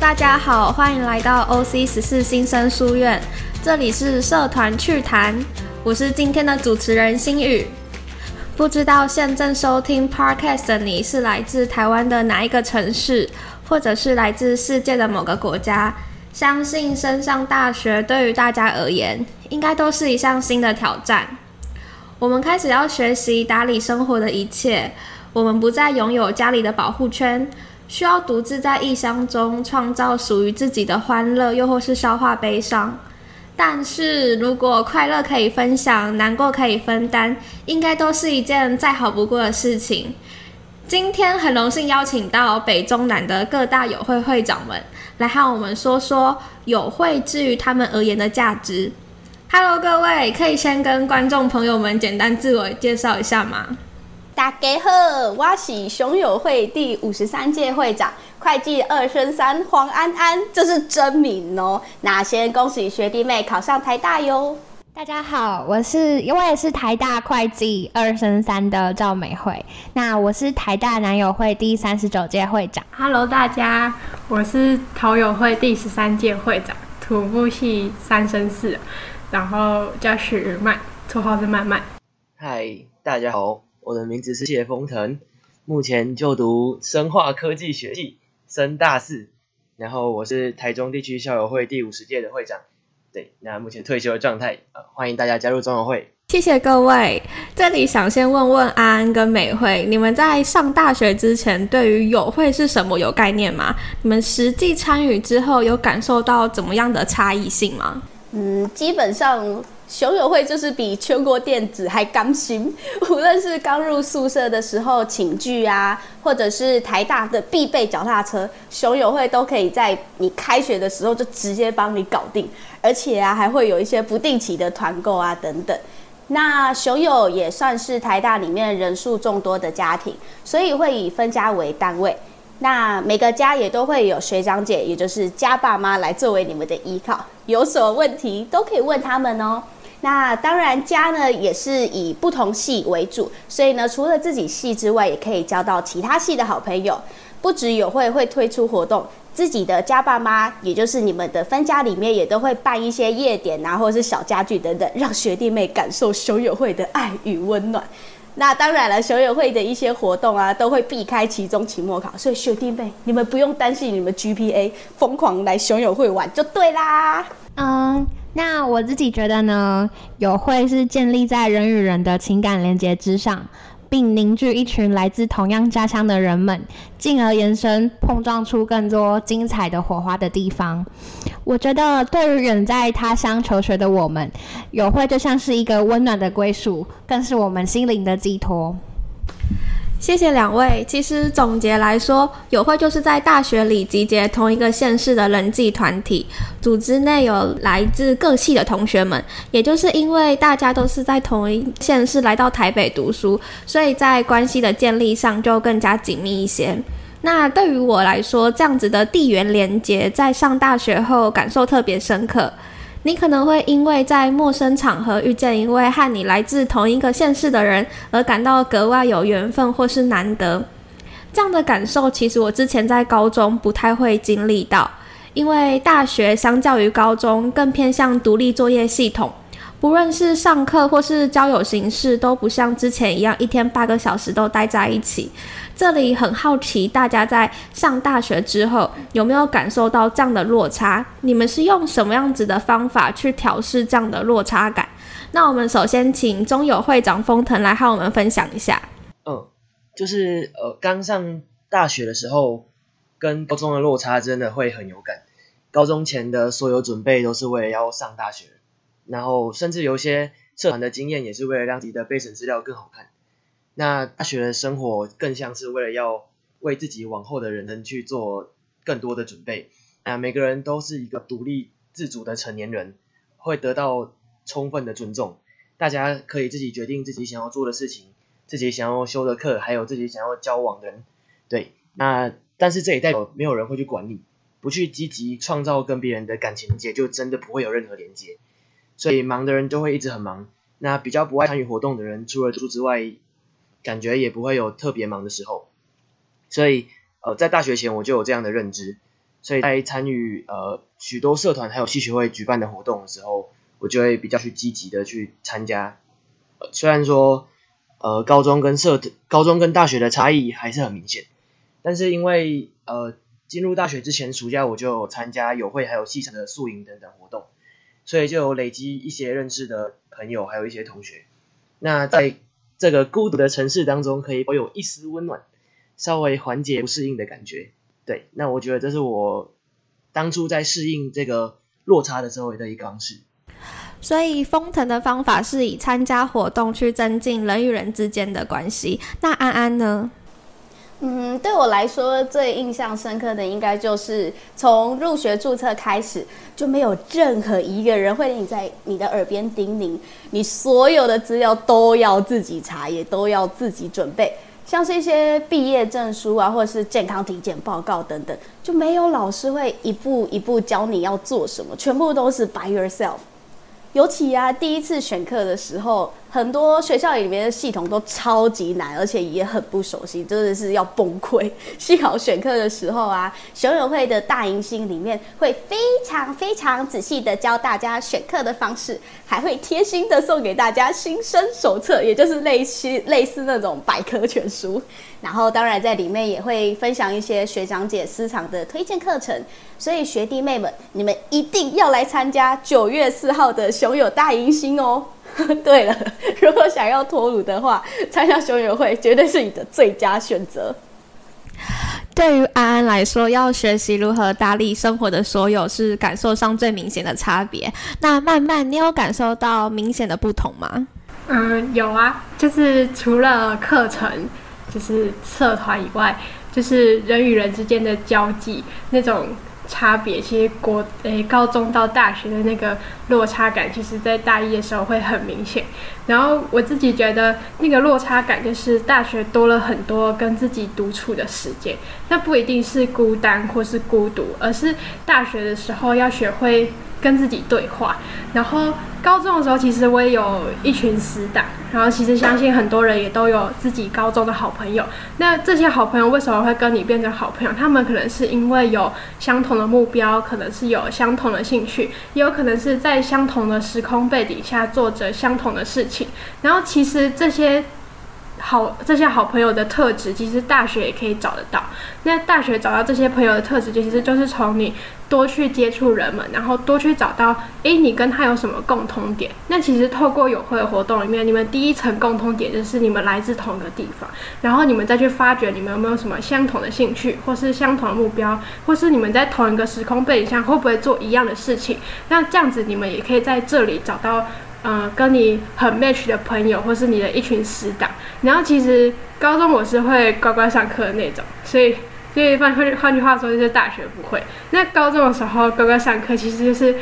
大家好，欢迎来到 OC 十四新生书院，这里是社团趣谈，我是今天的主持人心宇。不知道现正收听 Podcast 的你是来自台湾的哪一个城市，或者是来自世界的某个国家？相信升上大学对于大家而言，应该都是一项新的挑战。我们开始要学习打理生活的一切，我们不再拥有家里的保护圈。需要独自在异乡中创造属于自己的欢乐，又或是消化悲伤。但是如果快乐可以分享，难过可以分担，应该都是一件再好不过的事情。今天很荣幸邀请到北中南的各大友会会长们，来和我们说说友会至于他们而言的价值。Hello，各位，可以先跟观众朋友们简单自我介绍一下吗？大家好，我是熊友会第五十三届会长会计二升三黄安安，这是真名哦。那先恭喜学弟妹考上台大哟。大家好，我是我也是台大会计二升三的赵美惠。那我是台大男友会第三十九届会长。Hello，大家，我是陶友会第十三届会长，土木系三升四，然后叫许曼，绰号是曼曼。嗨，大家好。我的名字是谢风腾，目前就读生化科技学系，升大四。然后我是台中地区校友会第五十届的会长，对，那目前退休的状态，呃，欢迎大家加入中友会。谢谢各位。这里想先问问安安跟美惠，你们在上大学之前，对于友会是什么有概念吗？你们实际参与之后，有感受到怎么样的差异性吗？嗯，基本上。熊友会就是比全国电子还刚新，无论是刚入宿舍的时候寝具啊，或者是台大的必备脚踏车，熊友会都可以在你开学的时候就直接帮你搞定，而且啊还会有一些不定期的团购啊等等。那熊友也算是台大里面人数众多的家庭，所以会以分家为单位。那每个家也都会有学长姐，也就是家爸妈来作为你们的依靠，有什么问题都可以问他们哦。那当然，家呢也是以不同系为主，所以呢，除了自己系之外，也可以交到其他系的好朋友。不止友会会推出活动，自己的家爸妈，也就是你们的分家里面，也都会办一些夜点啊，或者是小家具等等，让学弟妹感受熊友会的爱与温暖。那当然了，熊友会的一些活动啊，都会避开期中、期末考，所以学弟妹你们不用担心你们 GPA，疯狂来熊友会玩就对啦。嗯。那我自己觉得呢，友会是建立在人与人的情感连接之上，并凝聚一群来自同样家乡的人们，进而延伸碰撞出更多精彩的火花的地方。我觉得对于远在他乡求学的我们，友会就像是一个温暖的归属，更是我们心灵的寄托。谢谢两位。其实总结来说，友会就是在大学里集结同一个县市的人际团体，组织内有来自各系的同学们。也就是因为大家都是在同一县市来到台北读书，所以在关系的建立上就更加紧密一些。那对于我来说，这样子的地缘连接，在上大学后感受特别深刻。你可能会因为在陌生场合遇见一位和你来自同一个县市的人，而感到格外有缘分或是难得。这样的感受，其实我之前在高中不太会经历到，因为大学相较于高中更偏向独立作业系统。不论是上课或是交友形式，都不像之前一样一天八个小时都待在一起。这里很好奇，大家在上大学之后有没有感受到这样的落差？你们是用什么样子的方法去调试这样的落差感？那我们首先请中友会长封腾来和我们分享一下。嗯，就是呃，刚上大学的时候，跟高中的落差真的会很有感。高中前的所有准备都是为了要上大学。然后甚至有些社团的经验，也是为了让自己的备审资料更好看。那大学的生活更像是为了要为自己往后的人生去做更多的准备。啊，每个人都是一个独立自主的成年人，会得到充分的尊重。大家可以自己决定自己想要做的事情，自己想要修的课，还有自己想要交往的人。对，那但是这也代表没有人会去管你，不去积极创造跟别人的感情连接，就真的不会有任何连接。所以忙的人就会一直很忙，那比较不爱参与活动的人，除了读书之外，感觉也不会有特别忙的时候。所以，呃，在大学前我就有这样的认知。所以在参与呃许多社团还有戏学会举办的活动的时候，我就会比较去积极的去参加。虽然说呃高中跟社高中跟大学的差异还是很明显，但是因为呃进入大学之前暑假我就参加友会还有系城的宿营等等活动，所以就有累积一些认识的朋友还有一些同学。那在这个孤独的城市当中，可以保有一丝温暖，稍微缓解不适应的感觉。对，那我觉得这是我当初在适应这个落差的时候的一个方式。所以封腾的方法是以参加活动去增进人与人之间的关系。那安安呢？嗯，对我来说最印象深刻的，应该就是从入学注册开始，就没有任何一个人会你在你的耳边叮咛，你所有的资料都要自己查，也都要自己准备，像是一些毕业证书啊，或者是健康体检报告等等，就没有老师会一步一步教你要做什么，全部都是 by yourself。尤其啊，第一次选课的时候。很多学校里面的系统都超级难，而且也很不熟悉，真的是要崩溃。幸好选课的时候啊，熊友会的大迎新里面会非常非常仔细的教大家选课的方式，还会贴心的送给大家新生手册，也就是类似 类似那种百科全书。然后当然在里面也会分享一些学长姐私藏的推荐课程，所以学弟妹们，你们一定要来参加九月四号的熊友大迎新哦。对了，如果想要脱乳的话，参加熊友会绝对是你的最佳选择。对于安安来说，要学习如何打理生活的所有，是感受上最明显的差别。那慢慢，你有感受到明显的不同吗？嗯，有啊，就是除了课程，就是社团以外，就是人与人之间的交际那种。差别其实国诶高中到大学的那个落差感，其实在大一的时候会很明显。然后我自己觉得那个落差感，就是大学多了很多跟自己独处的时间。那不一定是孤单或是孤独，而是大学的时候要学会。跟自己对话，然后高中的时候，其实我也有一群死党，然后其实相信很多人也都有自己高中的好朋友。那这些好朋友为什么会跟你变成好朋友？他们可能是因为有相同的目标，可能是有相同的兴趣，也有可能是在相同的时空背景下做着相同的事情。然后其实这些。好，这些好朋友的特质，其实大学也可以找得到。那大学找到这些朋友的特质，其实就是从你多去接触人们，然后多去找到，诶，你跟他有什么共通点？那其实透过友会的活动里面，你们第一层共通点就是你们来自同一个地方，然后你们再去发掘你们有没有什么相同的兴趣，或是相同的目标，或是你们在同一个时空背景下会不会做一样的事情？那这样子你们也可以在这里找到。嗯，跟你很 match 的朋友，或是你的一群死党。然后其实高中我是会乖乖上课的那种，所以所以换换换句话说，就是大学不会。那高中的时候乖乖上课，其实就是。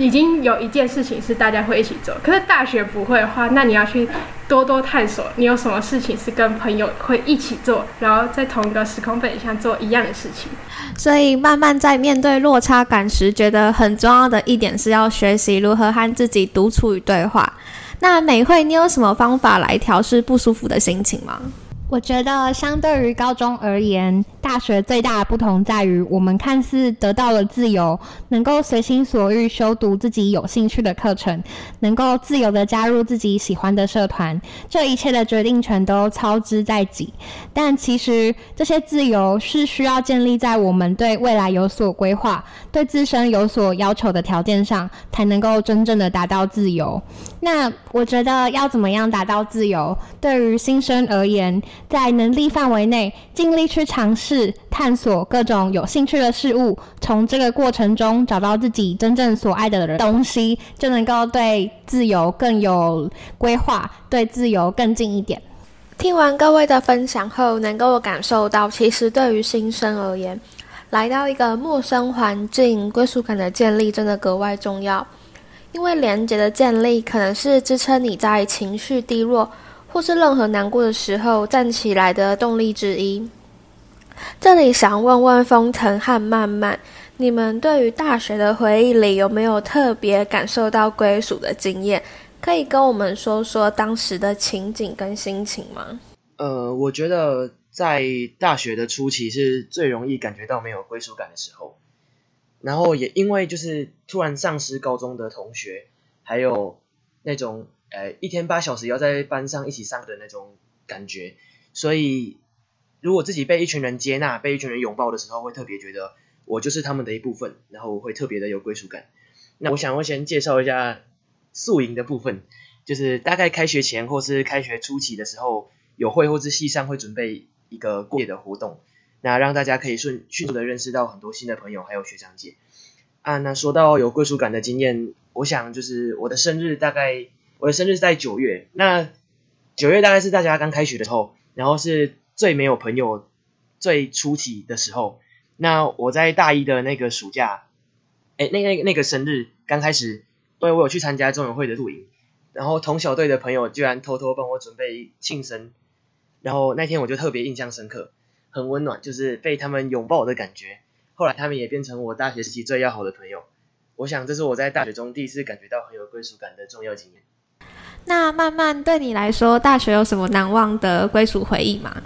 已经有一件事情是大家会一起做，可是大学不会的话，那你要去多多探索，你有什么事情是跟朋友会一起做，然后在同一个时空背景下做一样的事情。所以慢慢在面对落差感时，觉得很重要的一点是要学习如何和自己独处与对话。那美惠，你有什么方法来调试不舒服的心情吗？我觉得相对于高中而言，大学最大的不同在于，我们看似得到了自由，能够随心所欲修读自己有兴趣的课程，能够自由的加入自己喜欢的社团，这一切的决定权都操之在己。但其实这些自由是需要建立在我们对未来有所规划、对自身有所要求的条件上，才能够真正的达到自由。那我觉得要怎么样达到自由？对于新生而言，在能力范围内，尽力去尝试探索各种有兴趣的事物，从这个过程中找到自己真正所爱的东西，就能够对自由更有规划，对自由更近一点。听完各位的分享后，能够感受到，其实对于新生而言，来到一个陌生环境，归属感的建立真的格外重要。因为连接的建立，可能是支撑你在情绪低落或是任何难过的时候站起来的动力之一。这里想问问风腾和曼曼，你们对于大学的回忆里有没有特别感受到归属的经验？可以跟我们说说当时的情景跟心情吗？呃，我觉得在大学的初期是最容易感觉到没有归属感的时候，然后也因为就是突然丧失高中的同学，还有那种呃一天八小时要在班上一起上的那种感觉，所以如果自己被一群人接纳、被一群人拥抱的时候，会特别觉得我就是他们的一部分，然后我会特别的有归属感。那我想我先介绍一下宿营的部分，就是大概开学前或是开学初期的时候，有会或是系上会准备。一个过夜的活动，那让大家可以顺迅速的认识到很多新的朋友，还有学长姐啊。那说到有归属感的经验，我想就是我的生日，大概我的生日是在九月，那九月大概是大家刚开学的时候，然后是最没有朋友、最初期的时候。那我在大一的那个暑假，哎，那个那个生日刚开始，对我有去参加中友会的露营，然后同小队的朋友居然偷偷帮我准备庆生。然后那天我就特别印象深刻，很温暖，就是被他们拥抱的感觉。后来他们也变成我大学时期最要好的朋友。我想这是我在大学中第一次感觉到很有归属感的重要经验。那慢慢对你来说，大学有什么难忘的归属回忆吗？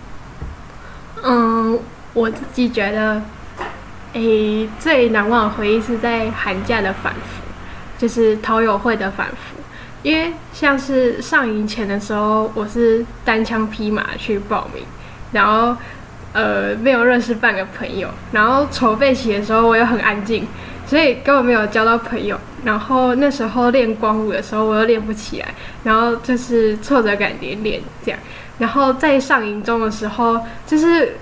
嗯，我自己觉得，诶，最难忘的回忆是在寒假的反复，就是陶友会的反复。因为像是上营前的时候，我是单枪匹马去报名，然后呃没有认识半个朋友，然后筹备期的时候我又很安静，所以根本没有交到朋友。然后那时候练光舞的时候我又练不起来，然后就是挫折感连连这样。然后在上营中的时候，就是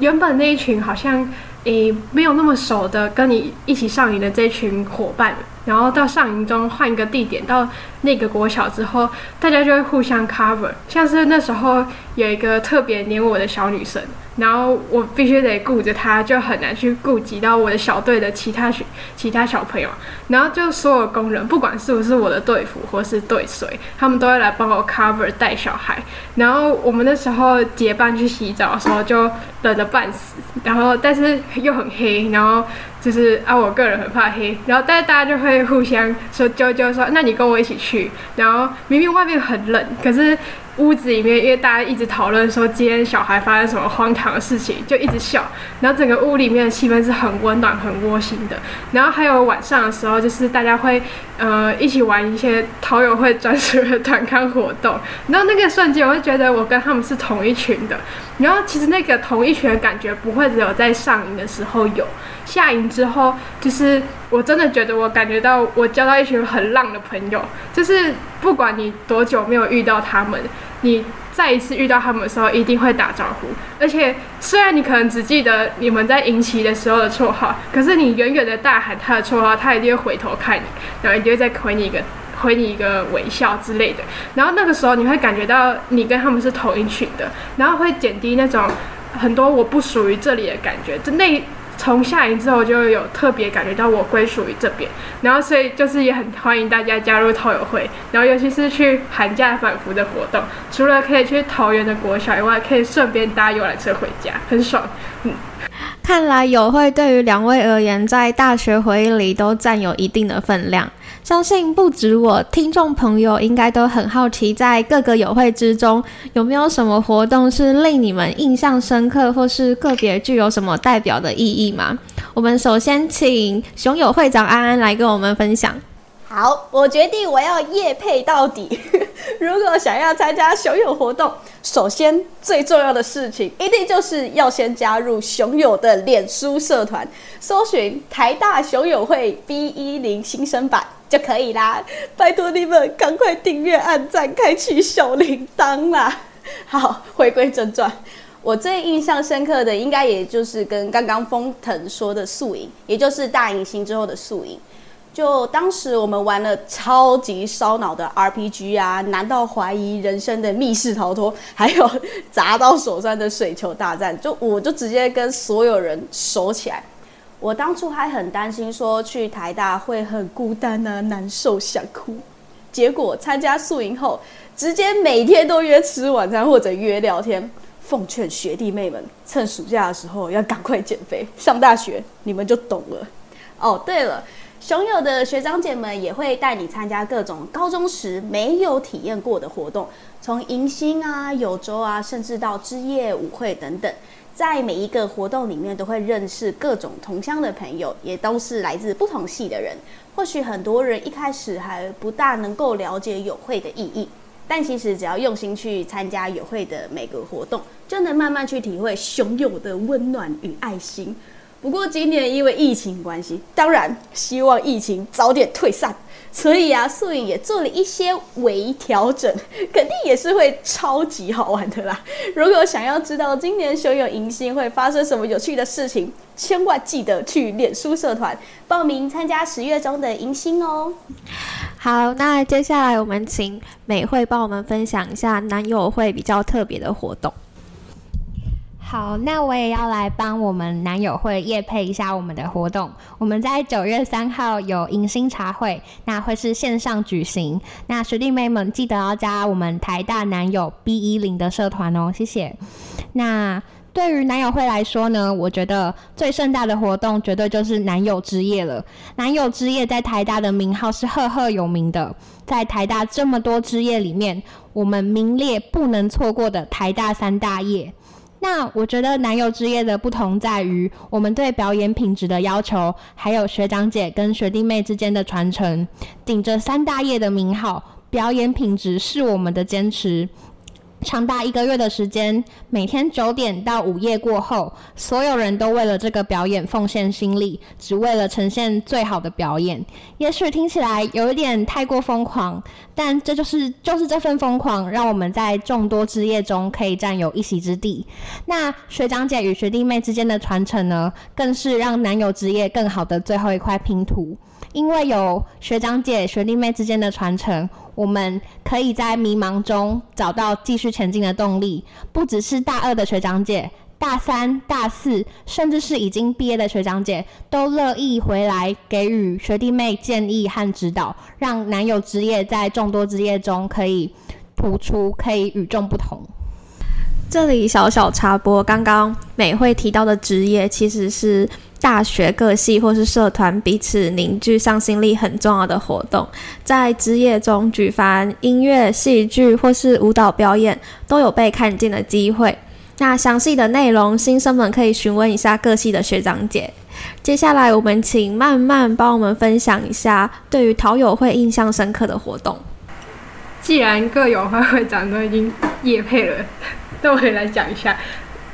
原本那一群好像诶没有那么熟的跟你一起上营的这群伙伴。然后到上营中换一个地点，到那个国小之后，大家就会互相 cover。像是那时候有一个特别黏我的小女生。然后我必须得顾着她，就很难去顾及到我的小队的其他学其他小朋友。然后就所有工人，不管是不是我的队服或是队谁，他们都会来帮我 cover 带小孩。然后我们那时候结伴去洗澡的时候，就冷得半死。然后但是又很黑，然后就是啊，我个人很怕黑。然后但是大家就会互相说啾啾说，那你跟我一起去。然后明明外面很冷，可是。屋子里面，因为大家一直讨论说今天小孩发生什么荒唐的事情，就一直笑。然后整个屋里面的气氛是很温暖、很窝心的。然后还有晚上的时候，就是大家会呃一起玩一些陶友会专属的团康活动。然后那个瞬间，我会觉得我跟他们是同一群的。然后其实那个同一群的感觉不会只有在上营的时候有，下营之后，就是我真的觉得我感觉到我交到一群很浪的朋友，就是不管你多久没有遇到他们。你再一次遇到他们的时候，一定会打招呼。而且，虽然你可能只记得你们在迎旗的时候的绰号，可是你远远的大喊他的绰号，他一定会回头看你，然后一定会再回你一个回你一个微笑之类的。然后那个时候，你会感觉到你跟他们是同一群的，然后会减低那种很多我不属于这里的感觉。就那。从下营之后就有特别感觉到我归属于这边，然后所以就是也很欢迎大家加入陶友会，然后尤其是去寒假反复的活动，除了可以去桃园的国小以外，可以顺便搭游览车回家，很爽。嗯，看来友会对于两位而言，在大学回忆里都占有一定的分量。相信不止我，听众朋友应该都很好奇，在各个友会之中，有没有什么活动是令你们印象深刻，或是个别具有什么代表的意义吗？我们首先请熊友会长安安来跟我们分享。好，我决定我要夜配到底。如果想要参加熊友活动，首先最重要的事情，一定就是要先加入熊友的脸书社团，搜寻台大熊友会 B 一零新生版。就可以啦，拜托你们赶快订阅、按赞、开启小铃铛啦！好，回归正传，我最印象深刻的应该也就是跟刚刚封腾说的宿影，也就是大影星之后的宿影。就当时我们玩了超级烧脑的 RPG 啊，难到怀疑人生的密室逃脱，还有砸到手上的水球大战，就我就直接跟所有人守起来。我当初还很担心，说去台大会很孤单啊，难受想哭。结果参加宿营后，直接每天都约吃晚餐或者约聊天。奉劝学弟妹们，趁暑假的时候要赶快减肥，上大学你们就懂了。哦，对了，熊友的学长姐们也会带你参加各种高中时没有体验过的活动，从迎新啊、有周啊，甚至到之夜舞会等等。在每一个活动里面，都会认识各种同乡的朋友，也都是来自不同系的人。或许很多人一开始还不大能够了解友会的意义，但其实只要用心去参加友会的每个活动，就能慢慢去体会熊友的温暖与爱心。不过今年因为疫情关系，当然希望疫情早点退散。所以啊，素影也做了一些微调整，肯定也是会超级好玩的啦。如果想要知道今年熊友迎新会发生什么有趣的事情，千万记得去脸书社团报名参加十月中的迎新哦。好，那接下来我们请美惠帮我们分享一下男友会比较特别的活动。好，那我也要来帮我们男友会夜配一下我们的活动。我们在九月三号有迎新茶会，那会是线上举行。那学弟妹们记得要加我们台大男友 B 一零的社团哦，谢谢。那对于男友会来说呢，我觉得最盛大的活动绝对就是男友之夜了。男友之夜在台大的名号是赫赫有名的，在台大这么多之夜里面，我们名列不能错过的台大三大夜。那我觉得男友之夜的不同在于，我们对表演品质的要求，还有学长姐跟学弟妹之间的传承。顶着三大业的名号，表演品质是我们的坚持。长达一个月的时间，每天九点到午夜过后，所有人都为了这个表演奉献心力，只为了呈现最好的表演。也许听起来有一点太过疯狂，但这就是就是这份疯狂，让我们在众多之夜中可以占有一席之地。那学长姐与学弟妹之间的传承呢，更是让男友之夜更好的最后一块拼图。因为有学长姐、学弟妹之间的传承，我们可以在迷茫中找到继续前进的动力。不只是大二的学长姐，大三、大四，甚至是已经毕业的学长姐，都乐意回来给予学弟妹建议和指导，让男友之夜在众多之夜中可以突出，可以与众不同。这里小小插播，刚刚美惠提到的职业其实是。大学各系或是社团彼此凝聚向心力很重要的活动，在之夜中举凡音乐、戏剧或是舞蹈表演，都有被看见的机会。那详细的内容，新生们可以询问一下各系的学长姐。接下来，我们请慢慢帮我们分享一下对于陶友会印象深刻的活动。既然各友会会长都已经夜配了，那我也来讲一下。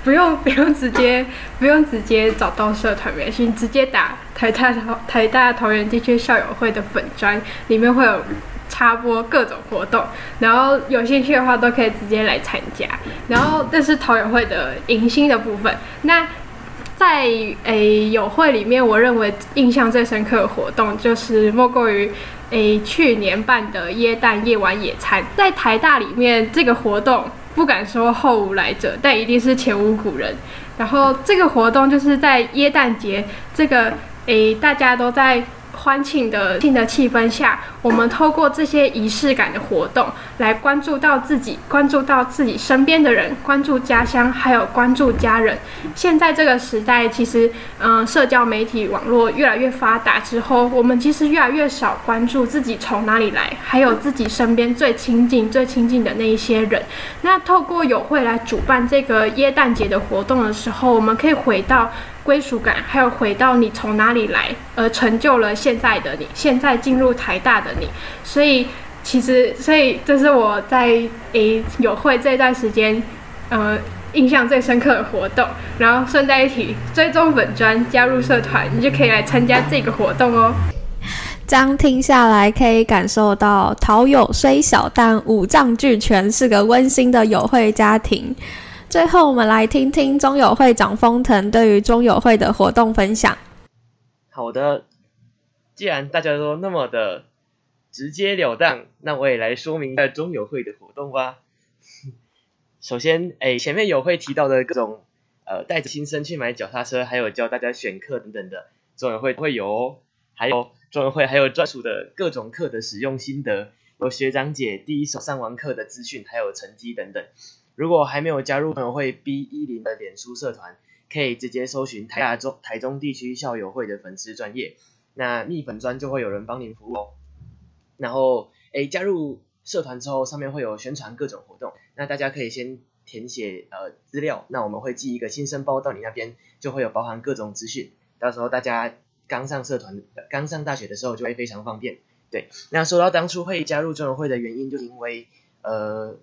不用 不用直接不用直接找到社团微信，直接打台大台大桃园地区校友会的粉专，里面会有插播各种活动，然后有兴趣的话都可以直接来参加。然后这是桃友会的迎新的部分。那在诶友会里面，我认为印象最深刻的活动就是莫过于诶去年办的椰蛋夜晚野餐，在台大里面这个活动。不敢说后无来者，但一定是前无古人。然后这个活动就是在耶诞节，这个诶大家都在。欢庆的庆的气氛下，我们透过这些仪式感的活动，来关注到自己，关注到自己身边的人，关注家乡，还有关注家人。现在这个时代，其实，嗯，社交媒体网络越来越发达之后，我们其实越来越少关注自己从哪里来，还有自己身边最亲近、最亲近的那一些人。那透过友会来主办这个耶诞节的活动的时候，我们可以回到。归属感，还有回到你从哪里来，而成就了现在的你，现在进入台大的你。所以，其实，所以这是我在诶友会这段时间，呃，印象最深刻的活动。然后顺带一提，追踪本专，加入社团，你就可以来参加这个活动哦。这样听下来，可以感受到陶友虽小，但五脏俱全，是个温馨的友会家庭。最后，我们来听听中友会长封腾对于中友会的活动分享。好的，既然大家都那么的直截了当，那我也来说明一下中友会的活动吧。首先，哎，前面有会提到的各种呃带着新生去买脚踏车，还有教大家选课等等的，中友会会有哦。还有中友会还有专属的各种课的使用心得，有学长姐第一手上完课的资讯，还有成绩等等。如果还没有加入友会 B 一零的脸书社团，可以直接搜寻台大中台中地区校友会的粉丝专业，那蜜粉专就会有人帮您服务哦。然后，诶，加入社团之后，上面会有宣传各种活动，那大家可以先填写呃资料，那我们会寄一个新生包到你那边，就会有包含各种资讯，到时候大家刚上社团、刚上大学的时候就会非常方便。对，那说到当初会加入中友会的原因，就因为呃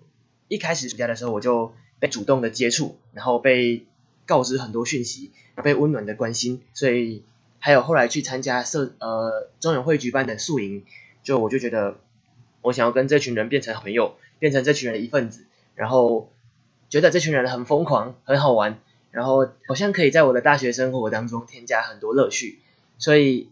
一开始暑假的时候我就被主动的接触，然后被告知很多讯息，被温暖的关心，所以还有后来去参加社呃中友会举办的宿营，就我就觉得我想要跟这群人变成朋友，变成这群人的一份子，然后觉得这群人很疯狂，很好玩，然后好像可以在我的大学生活当中添加很多乐趣，所以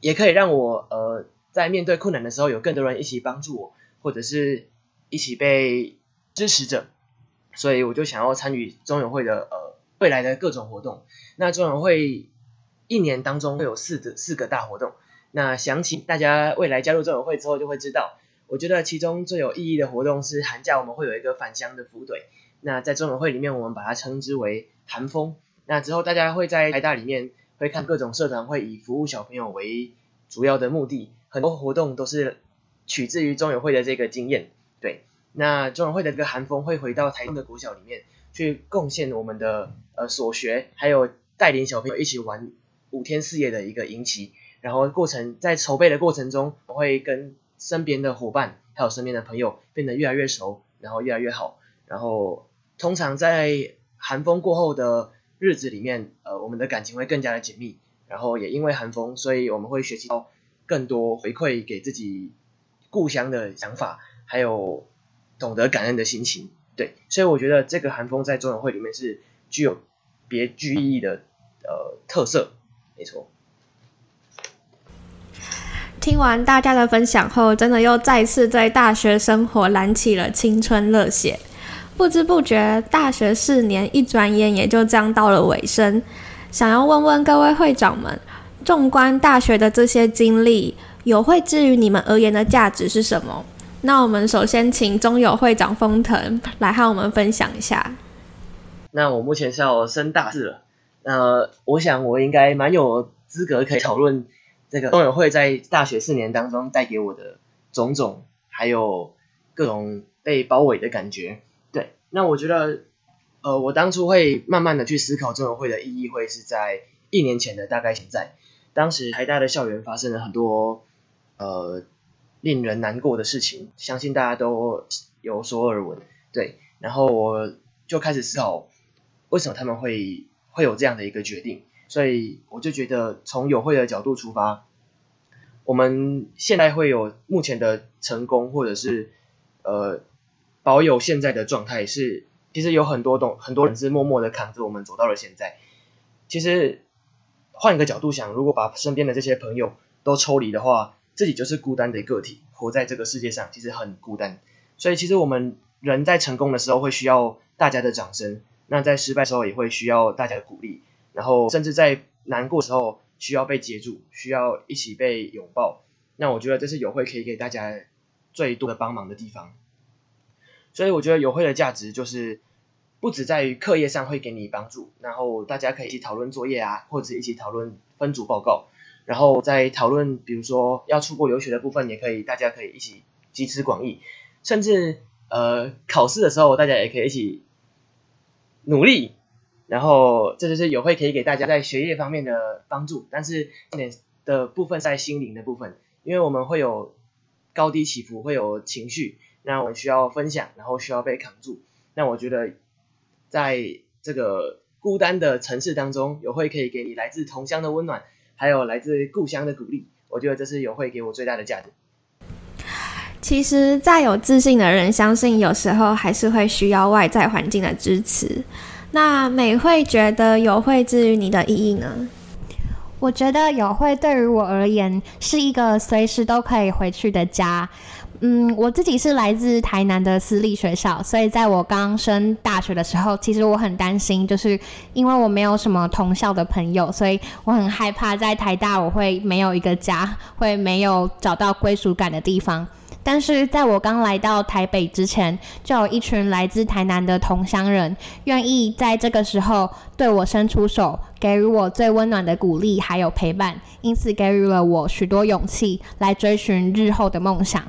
也可以让我呃。在面对困难的时候，有更多人一起帮助我，或者是一起被支持者，所以我就想要参与中友会的呃未来的各种活动。那中友会一年当中会有四个四个大活动，那详情大家未来加入中友会之后就会知道。我觉得其中最有意义的活动是寒假我们会有一个返乡的服队，那在中友会里面我们把它称之为寒风。那之后大家会在台大里面会看各种社团会以服务小朋友为主要的目的。很多活动都是取自于中友会的这个经验，对。那中友会的这个寒风会回到台中的国小里面去贡献我们的呃所学，还有带领小朋友一起玩五天四夜的一个营期。然后过程在筹备的过程中，我会跟身边的伙伴还有身边的朋友变得越来越熟，然后越来越好。然后通常在寒风过后的日子里面，呃，我们的感情会更加的紧密。然后也因为寒风，所以我们会学习到。更多回馈给自己故乡的想法，还有懂得感恩的心情，对，所以我觉得这个寒风在中友会里面是具有别具意义的呃特色，没错。听完大家的分享后，真的又再次在大学生活燃起了青春热血，不知不觉大学四年一转眼也就这样到了尾声，想要问问各位会长们。纵观大学的这些经历，有会至于你们而言的价值是什么？那我们首先请中友会长封腾来和我们分享一下。那我目前是要升大四了，那我想我应该蛮有资格可以讨论这个中友会在大学四年当中带给我的种种，还有各种被包围的感觉。对，那我觉得，呃，我当初会慢慢的去思考中友会的意义，会是在一年前的大概现在。当时台大的校园发生了很多呃令人难过的事情，相信大家都有所耳闻。对，然后我就开始思考为什么他们会会有这样的一个决定，所以我就觉得从友会的角度出发，我们现在会有目前的成功，或者是呃保有现在的状态，是其实有很多东很多人是默默的扛着我们走到了现在，其实。换一个角度想，如果把身边的这些朋友都抽离的话，自己就是孤单的个体，活在这个世界上其实很孤单。所以其实我们人在成功的时候会需要大家的掌声，那在失败的时候也会需要大家的鼓励，然后甚至在难过时候需要被接住，需要一起被拥抱。那我觉得这是友会可以给大家最多的帮忙的地方。所以我觉得友会的价值就是。不止在于课业上会给你帮助，然后大家可以一起讨论作业啊，或者一起讨论分组报告，然后在讨论比如说要出国留学的部分，也可以大家可以一起集思广益，甚至呃考试的时候大家也可以一起努力，然后这就是友会可以给大家在学业方面的帮助，但是重点的部分在心灵的部分，因为我们会有高低起伏，会有情绪，那我们需要分享，然后需要被扛住，那我觉得。在这个孤单的城市当中，友会可以给你来自同乡的温暖，还有来自故乡的鼓励。我觉得这是友会给我最大的价值。其实，再有自信的人，相信有时候还是会需要外在环境的支持。那美惠觉得友会之于你的意义呢？我觉得友会对于我而言是一个随时都可以回去的家。嗯，我自己是来自台南的私立学校，所以在我刚升大学的时候，其实我很担心，就是因为我没有什么同校的朋友，所以我很害怕在台大我会没有一个家，会没有找到归属感的地方。但是在我刚来到台北之前，就有一群来自台南的同乡人，愿意在这个时候对我伸出手，给予我最温暖的鼓励还有陪伴，因此给予了我许多勇气来追寻日后的梦想。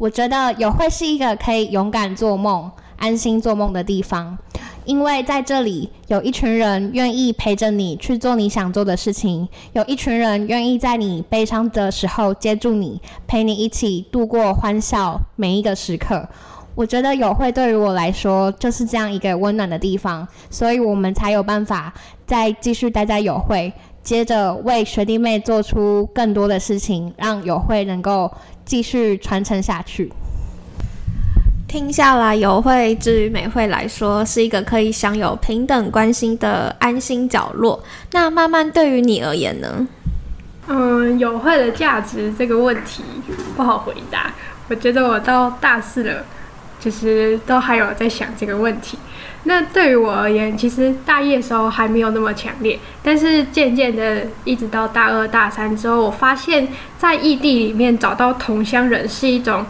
我觉得友会是一个可以勇敢做梦、安心做梦的地方。因为在这里有一群人愿意陪着你去做你想做的事情，有一群人愿意在你悲伤的时候接住你，陪你一起度过欢笑每一个时刻。我觉得友会对于我来说就是这样一个温暖的地方，所以我们才有办法再继续待在友会，接着为学弟妹做出更多的事情，让友会能够继续传承下去。听下来，友会至于美惠来说是一个可以享有平等关心的安心角落。那慢慢对于你而言呢？嗯，友会的价值这个问题不好回答。我觉得我到大四了，其实都还有在想这个问题。那对于我而言，其实大一的时候还没有那么强烈，但是渐渐的，一直到大二、大三之后，我发现，在异地里面找到同乡人是一种。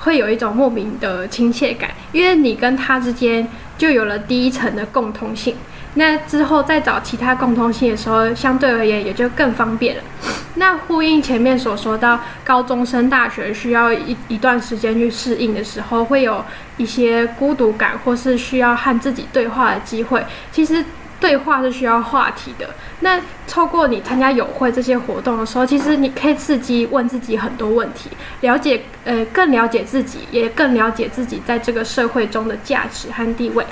会有一种莫名的亲切感，因为你跟他之间就有了第一层的共通性。那之后再找其他共通性的时候，相对而言也就更方便了。那呼应前面所说到，高中生大学需要一一段时间去适应的时候，会有一些孤独感，或是需要和自己对话的机会。其实。对话是需要话题的。那透过你参加友会这些活动的时候，其实你可以刺激问自己很多问题，了解呃更了解自己，也更了解自己在这个社会中的价值和地位。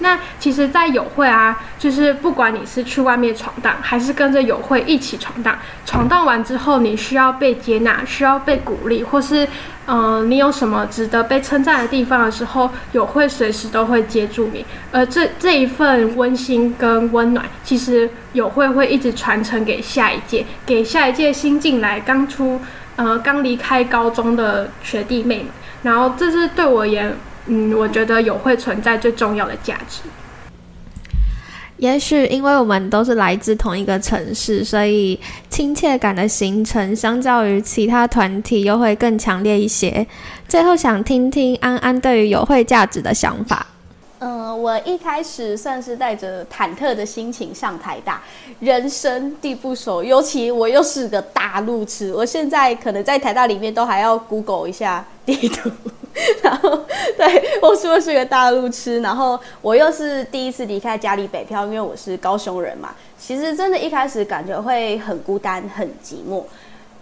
那其实，在友会啊，就是不管你是去外面闯荡，还是跟着友会一起闯荡，闯荡完之后，你需要被接纳，需要被鼓励，或是。嗯，你有什么值得被称赞的地方的时候，友会随时都会接住你。而这这一份温馨跟温暖，其实友会会一直传承给下一届，给下一届新进来、刚出呃刚离开高中的学弟妹们。然后，这是对我而言，嗯，我觉得友会存在最重要的价值。也许因为我们都是来自同一个城市，所以亲切感的形成相较于其他团体又会更强烈一些。最后想听听安安对于友会价值的想法。嗯，我一开始算是带着忐忑的心情上台大，人生地不熟，尤其我又是个大路痴，我现在可能在台大里面都还要 Google 一下地图。然后，对我说是个大路痴，然后我又是第一次离开家里北漂，因为我是高雄人嘛。其实真的，一开始感觉会很孤单、很寂寞。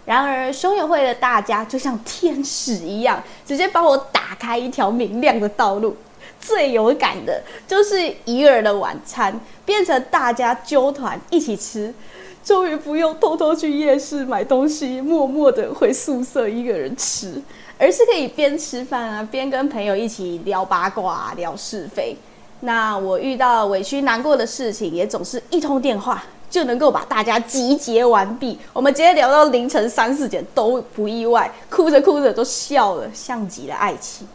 然而，兄友会的大家就像天使一样，直接帮我打开一条明亮的道路。最有感的就是一儿的晚餐，变成大家揪团一起吃，终于不用偷偷去夜市买东西，默默的回宿舍一个人吃。而是可以边吃饭啊，边跟朋友一起聊八卦、聊是非。那我遇到委屈难过的事情，也总是一通电话就能够把大家集结完毕。我们直接聊到凌晨三四点都不意外，哭着哭着都笑了，像极了爱情。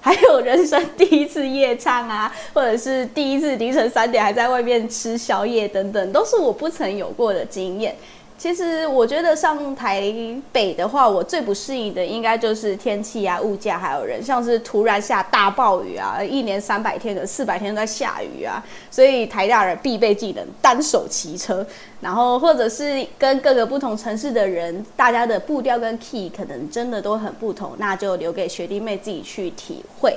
还有人生第一次夜唱啊，或者是第一次凌晨三点还在外面吃宵夜等等，都是我不曾有过的经验。其实我觉得上台北的话，我最不适应的应该就是天气啊、物价还有人，像是突然下大暴雨啊，一年三百天的四百天都在下雨啊，所以台大人必备技能单手骑车，然后或者是跟各个不同城市的人，大家的步调跟 key 可能真的都很不同，那就留给学弟妹自己去体会。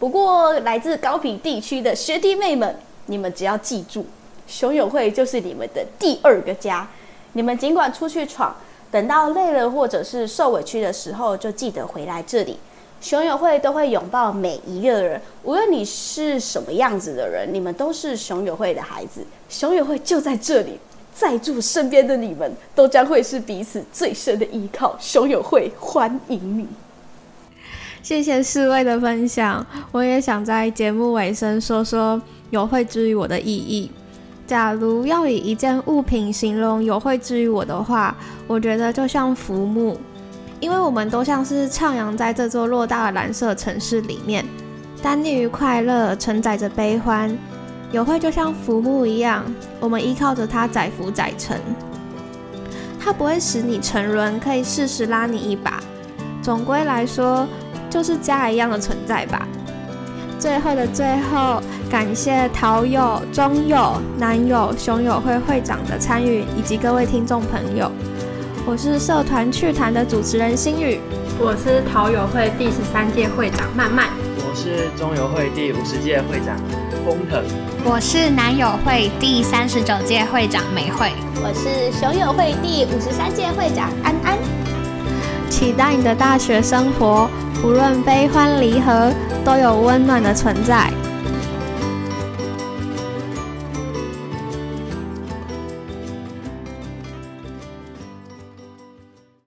不过来自高平地区的学弟妹们，你们只要记住，熊友会就是你们的第二个家。你们尽管出去闯，等到累了或者是受委屈的时候，就记得回来这里。熊友会都会拥抱每一个人，无论你是什么样子的人，你们都是熊友会的孩子。熊友会就在这里，在住身边的你们，都将会是彼此最深的依靠。熊友会欢迎你。谢谢四位的分享，我也想在节目尾声说说友会之于我的意义。假如要以一件物品形容友会之于我的话，我觉得就像浮木，因为我们都像是徜徉在这座偌大的蓝色城市里面，单溺于快乐，承载着悲欢。友会就像浮木一样，我们依靠着它载浮载沉，它不会使你沉沦，可以适时拉你一把。总归来说，就是家一样的存在吧。最后的最后，感谢陶友、中友、南友、熊友会会长的参与，以及各位听众朋友。我是社团趣谈的主持人心宇，我是陶友会第十三届会长曼曼，我是中友会第五十届会长工藤，我是南友会第三十九届会长美惠，我是熊友会第五十三届会长安安。期待你的大学生活，无论悲欢离合，都有温暖的存在。